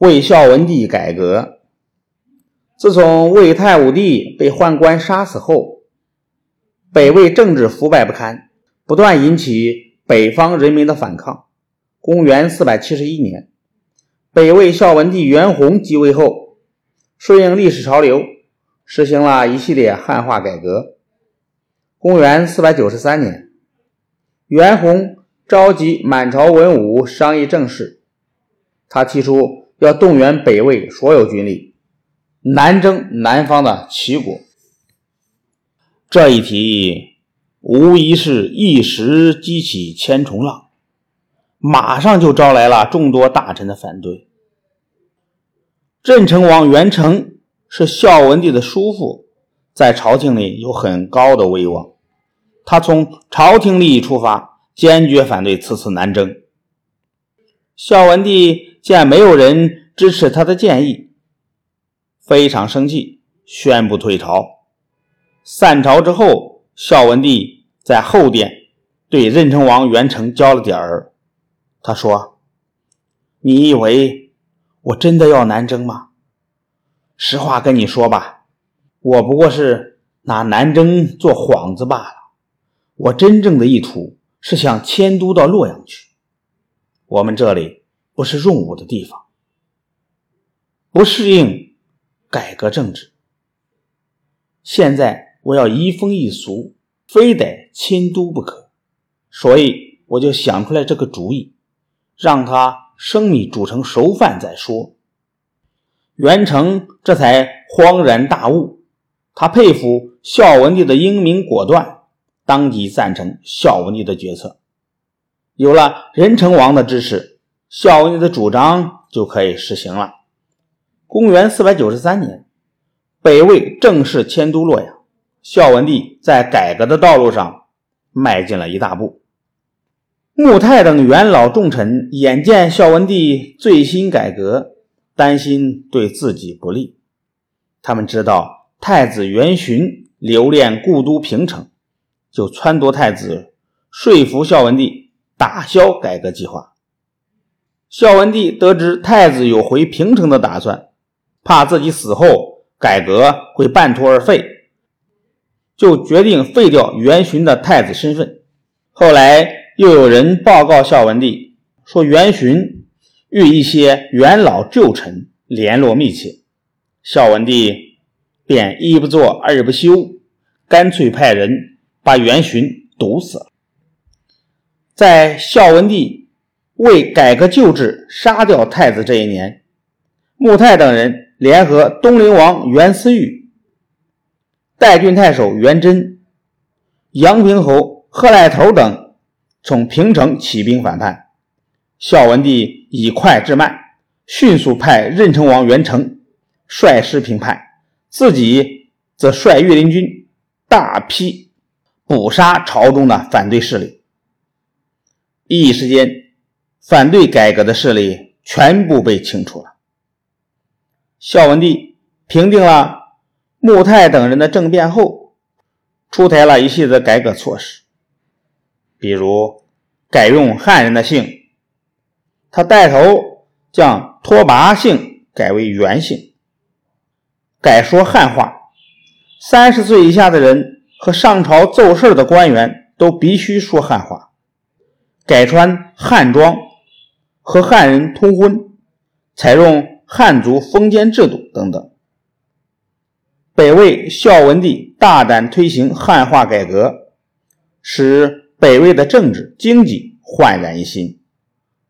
魏孝文帝改革。自从魏太武帝被宦官杀死后，北魏政治腐败不堪，不断引起北方人民的反抗。公元四百七十一年，北魏孝文帝元宏继位后，顺应历史潮流，实行了一系列汉化改革。公元四百九十三年，元宏召集满朝文武商议政事，他提出要动员北魏所有军力。南征南方的齐国，这一提议无疑是一时激起千重浪，马上就招来了众多大臣的反对。镇城王元成是孝文帝的叔父，在朝廷里有很高的威望，他从朝廷利益出发，坚决反对此次南征。孝文帝见没有人支持他的建议。非常生气，宣布退朝。散朝之后，孝文帝在后殿对任城王元成交了底儿。他说：“你以为我真的要南征吗？实话跟你说吧，我不过是拿南征做幌子罢了。我真正的意图是想迁都到洛阳去。我们这里不是用武的地方，不适应。”改革政治，现在我要移风易俗，非得迁都不可，所以我就想出来这个主意，让他生米煮成熟饭再说。袁成这才恍然大悟，他佩服孝文帝的英明果断，当即赞成孝文帝的决策。有了任成王的支持，孝文帝的主张就可以实行了。公元四百九十三年，北魏正式迁都洛阳，孝文帝在改革的道路上迈进了一大步。穆泰等元老重臣眼见孝文帝最新改革，担心对自己不利。他们知道太子元询留恋故都平城，就撺掇太子说服孝文帝打消改革计划。孝文帝得知太子有回平城的打算。怕自己死后改革会半途而废，就决定废掉元勋的太子身份。后来又有人报告孝文帝，说元勋与一些元老旧臣联络密切。孝文帝便一不做二不休，干脆派人把元勋毒死了。在孝文帝为改革旧制杀掉太子这一年，穆泰等人。联合东陵王袁思玉、代郡太守袁真、阳平侯贺赖头等，从平城起兵反叛。孝文帝以快制慢，迅速派任城王袁成率师平叛，自己则率御林军大批捕杀朝中的反对势力。一时间，反对改革的势力全部被清除了。孝文帝平定了穆泰等人的政变后，出台了一系列改革措施，比如改用汉人的姓，他带头将拓跋姓改为元姓，改说汉话，三十岁以下的人和上朝奏事的官员都必须说汉话，改穿汉装，和汉人通婚，采用。汉族封建制度等等，北魏孝文帝大胆推行汉化改革，使北魏的政治经济焕然一新，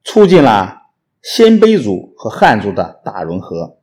促进了鲜卑族和汉族的大融合。